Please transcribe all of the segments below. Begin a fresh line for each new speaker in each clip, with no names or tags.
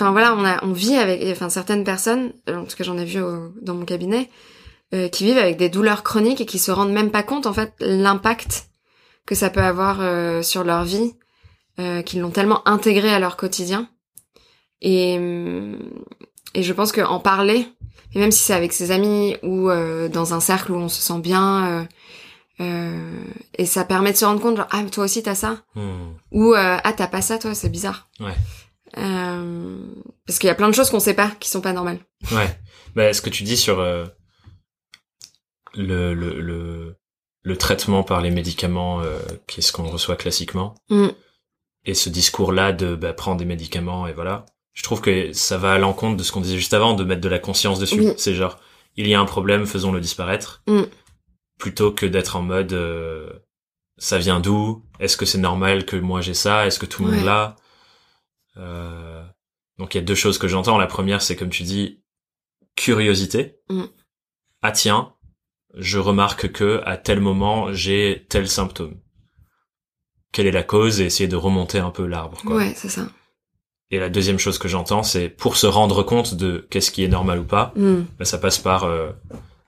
enfin voilà, on a, on vit avec, enfin certaines personnes, en tout cas j'en ai vu au- dans mon cabinet, euh, qui vivent avec des douleurs chroniques et qui se rendent même pas compte en fait l'impact que ça peut avoir euh, sur leur vie, euh, qu'ils l'ont tellement intégré à leur quotidien. Et hum, et je pense qu'en parler, et même si c'est avec ses amis ou euh, dans un cercle où on se sent bien, euh, euh, et ça permet de se rendre compte, genre ah toi aussi t'as ça,
Hmm.
ou euh, ah t'as pas ça toi, c'est bizarre.
Ouais.
Euh, parce qu'il y a plein de choses qu'on sait pas, qui sont pas normales.
Ouais. Bah, ce que tu dis sur euh, le, le, le, le traitement par les médicaments, euh, qui est ce qu'on reçoit classiquement,
Mm.
et ce discours-là de bah, prendre des médicaments et voilà, je trouve que ça va à l'encontre de ce qu'on disait juste avant, de mettre de la conscience dessus. C'est genre, il y a un problème, faisons-le disparaître,
Mm.
plutôt que d'être en mode, euh, ça vient d'où? Est-ce que c'est normal que moi j'ai ça? Est-ce que tout le monde l'a? Euh, Donc il y a deux choses que j'entends. La première, c'est comme tu dis, curiosité.
Mm.
Ah tiens, je remarque que à tel moment j'ai tel symptôme. Quelle est la cause et essayer de remonter un peu l'arbre. quoi.
Ouais, c'est ça.
Et la deuxième chose que j'entends, c'est pour se rendre compte de qu'est-ce qui est normal ou pas,
Mm.
bah, ça passe par euh,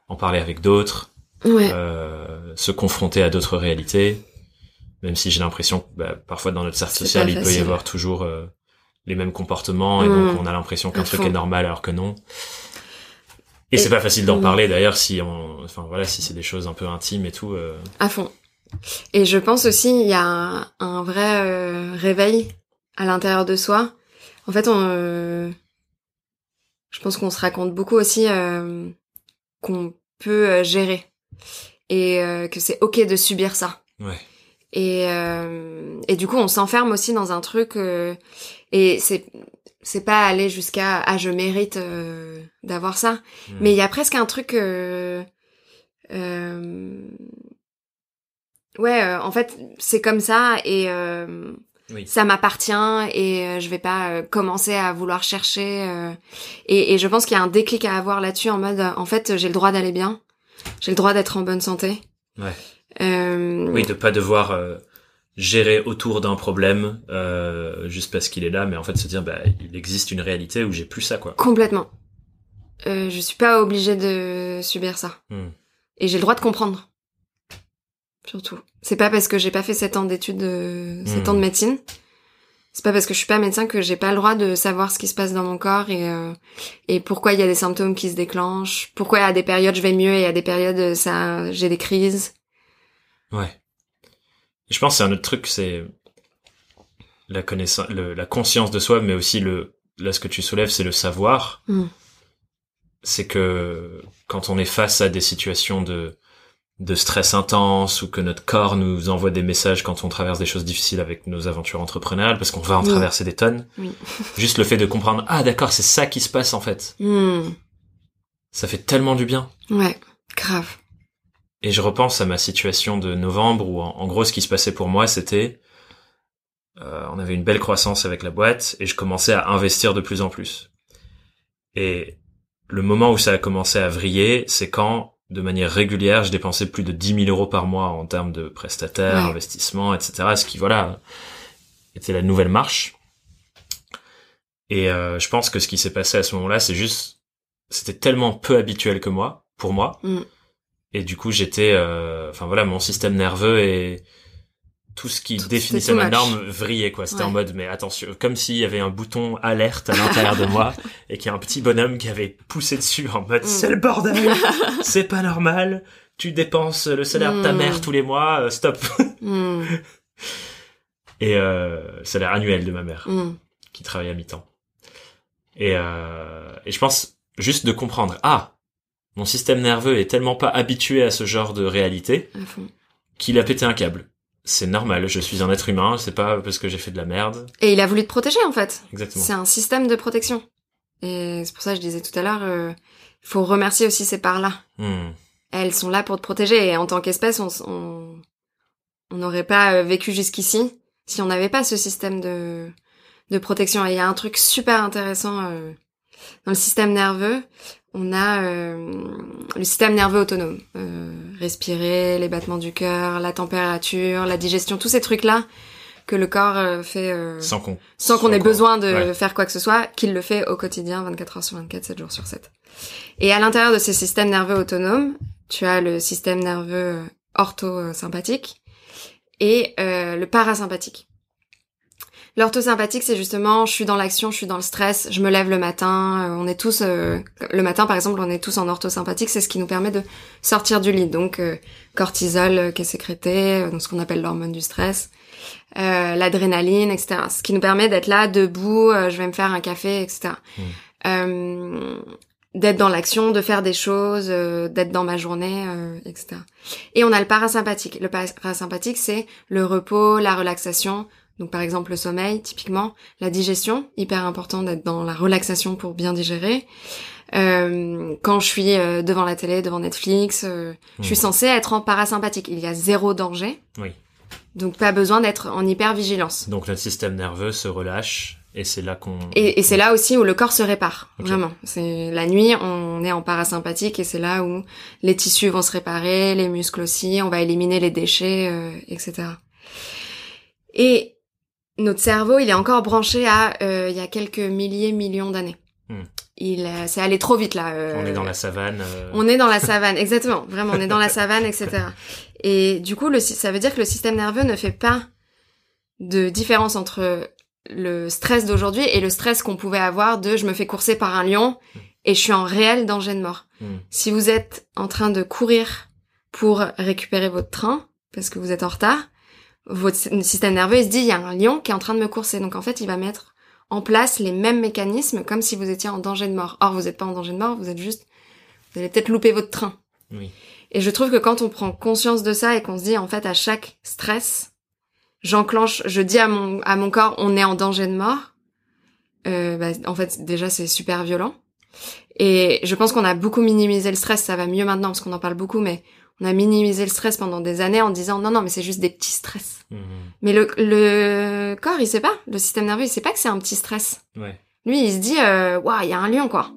en parler avec d'autres,
Ouais.
euh, se confronter à d'autres réalités, même si j'ai l'impression que bah, parfois dans notre cercle social, il peut y avoir toujours euh, les mêmes comportements, et donc on a l'impression qu'un truc est normal alors que non. Et,
Et-
c'est pas facile d'en
Mm.
parler d'ailleurs si on, enfin voilà, si c'est des choses un peu intimes et tout. euh,
À fond. Et je pense aussi il y a un, un vrai euh, réveil à l'intérieur de soi. En fait, on, euh, je pense qu'on se raconte beaucoup aussi euh, qu'on peut euh, gérer et euh, que c'est ok de subir ça.
Ouais.
Et euh, et du coup, on s'enferme aussi dans un truc euh, et c'est c'est pas aller jusqu'à ah je mérite euh, d'avoir ça,
Mm.
mais il y a presque un truc euh, euh, ouais, euh, en fait, c'est comme ça et euh,
Oui.
ça m'appartient et je vais pas commencer à vouloir chercher euh, et, et je pense qu'il y a un déclic à avoir là-dessus en mode en fait, j'ai le droit d'aller bien. J'ai le droit d'être en bonne santé.
Ouais.
Euh,
Oui, de pas devoir euh, gérer autour d'un problème euh, juste parce qu'il est là, mais en fait se dire bah il existe une réalité où j'ai plus ça quoi.
Complètement. Euh, je suis pas obligée de subir ça.
Hmm.
Et j'ai le droit de comprendre. Surtout. C'est pas parce que j'ai pas fait 7 ans d'études, de... 7
Hmm.
ans de médecine. C'est pas parce que je suis pas médecin que j'ai pas le droit de savoir ce qui se passe dans mon corps et, euh, et pourquoi il y a des symptômes qui se déclenchent. Pourquoi à des périodes je vais mieux et à des périodes euh, ça, j'ai des crises.
Ouais. Je pense que c'est un autre truc, c'est la connaissance, le- la conscience de soi, mais aussi le, là ce que tu soulèves, c'est le savoir.
Mm.
C'est que quand on est face à des situations de de stress intense ou que notre corps nous envoie des messages quand on traverse des choses difficiles avec nos aventures entrepreneuriales parce qu'on va en
Oui.
traverser des tonnes.
Oui.
Juste le fait de comprendre ah d'accord c'est ça qui se passe en fait
Hmm.
ça fait tellement du bien
Ouais, grave.
Et je repense à ma situation de novembre où, en, en gros, ce qui se passait pour moi, c'était, euh, on avait une belle croissance avec la boîte et je commençais à investir de plus en plus. Et le moment où ça a commencé à vriller, c'est quand, de manière régulière, je dépensais plus de 10 000 euros par mois en termes de prestataires,
Ouais.
investissements, etc. Ce qui, voilà, était la nouvelle marche. Et euh, je pense que ce qui s'est passé à ce moment-là, c'est juste, c'était tellement peu habituel que moi, pour moi,
Mm.
Et du coup, j'étais, euh, enfin voilà, mon système nerveux et tout ce qui
Tout-
définissait ma norme vrillait quoi. C'était
Ouais.
en mode, mais attention, comme s'il y avait un bouton alerte à l'intérieur de moi et qu'il y a un petit bonhomme qui avait poussé dessus en mode,
Mm.
c'est le bordel, c'est pas normal. Tu dépenses le salaire de ta
Mm.
mère tous les mois, euh, stop.
Hmm.
Et euh, salaire annuel de ma mère qui travaille à mi-temps. Et, euh, et je pense juste de comprendre, ah, mon système nerveux est tellement pas habitué à ce genre de réalité qu'il a pété un câble. C'est normal, je suis un être humain, c'est pas parce que j'ai fait de la merde.
Et il a voulu te protéger en fait.
Exactement.
C'est un système de protection. Et c'est pour ça que je disais tout à l'heure, il faut remercier aussi ces parts-là.
Hmm.
Elles sont là pour te protéger. Et en tant qu'espèce, on s- on on n'aurait pas euh, vécu jusqu'ici si on n'avait pas ce système de de protection. Et il y a un truc super intéressant euh, dans le système nerveux. On a euh, le système nerveux autonome. Euh, respirer, les battements du cœur, la température, la digestion, tous ces trucs-là que le corps euh, fait euh,
Sans qu'on
sans qu'on ait besoin de
ouais.
faire quoi que ce soit, qu'il le fait au quotidien, 24 heures sur 24, 7 jours sur 7. Et à l'intérieur de ces systèmes nerveux autonomes, tu as le système nerveux euh, orthosympathique et euh, le parasympathique. L'orthosympathique, c'est justement, je suis dans l'action, je suis dans le stress, je me lève le matin, euh, on est tous, euh, le matin par exemple, on est tous en orthosympathique, c'est ce qui nous permet de sortir du lit. Donc, euh, cortisol euh, qui est sécrété, donc ce qu'on appelle l'hormone du stress, euh, l'adrénaline, etc. Ce qui nous permet d'être là, debout, euh, je vais me faire un café, etc.
Mm.
Euh, d'être dans l'action, de faire des choses, euh, d'être dans ma journée, euh, etc. Et on a le parasympathique. Le parasympathique, c'est le repos, la relaxation. Donc par exemple le sommeil, typiquement, la digestion, hyper important d'être dans la relaxation pour bien digérer. Euh, quand je suis euh, devant la télé, devant Netflix, euh, je suis
Mhm.
censée être en parasympathique. Il y a zéro danger,
Oui.
donc pas besoin d'être en hypervigilance.
Donc notre système nerveux se relâche et c'est là qu'on.
Et, et c'est là aussi où le corps se répare, vraiment. C'est la nuit, on est en parasympathique et c'est là où les tissus vont se réparer, les muscles aussi, on va éliminer les déchets, euh, etc. Et notre cerveau, il est encore branché à euh, il y a quelques milliers, millions d'années.
Hmm.
Il, euh, c'est allé trop vite là. euh,
On est dans la savane. euh,
on est dans la savane, exactement. Vraiment, on est dans la savane, etc. Et du coup, le, ça veut dire que le système nerveux ne fait pas de différence entre le stress d'aujourd'hui et le stress qu'on pouvait avoir de je me fais courser par un lion et je suis en réel danger de mort.
hmm.
Si vous êtes en train de courir pour récupérer votre train parce que vous êtes en retard, votre sy- système nerveux il se dit il y a un lion qui est en train de me courser. Donc en fait, il va mettre en place les mêmes mécanismes comme si vous étiez en danger de mort. Or, vous n'êtes pas en danger de mort, vous êtes juste vous allez peut-être louper votre train.
Oui.
Et je trouve que quand on prend conscience de ça et qu'on se dit en fait à chaque stress, j'enclenche, je dis à mon à mon corps on est en danger de mort. Euh, bah, en fait déjà c'est super violent. Et je pense qu'on a beaucoup minimisé le stress, ça va mieux maintenant parce qu'on en parle beaucoup, mais on a minimisé le stress pendant des années en disant non non mais c'est juste des petits stress.
Mhm.
Mais le, le corps il sait pas, le système nerveux il sait pas que c'est un petit stress.
Ouais.
Lui il se dit euh, waouh il y a un lion quoi.